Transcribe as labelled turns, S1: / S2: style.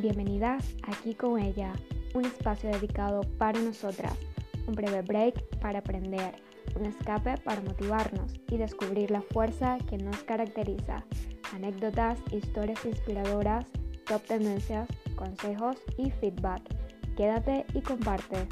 S1: bienvenidas aquí con ella, un espacio dedicado para nosotras, un breve break para aprender, un escape para motivarnos y descubrir la fuerza que nos caracteriza, anécdotas, historias inspiradoras, top tendencias, consejos y feedback. Quédate y comparte.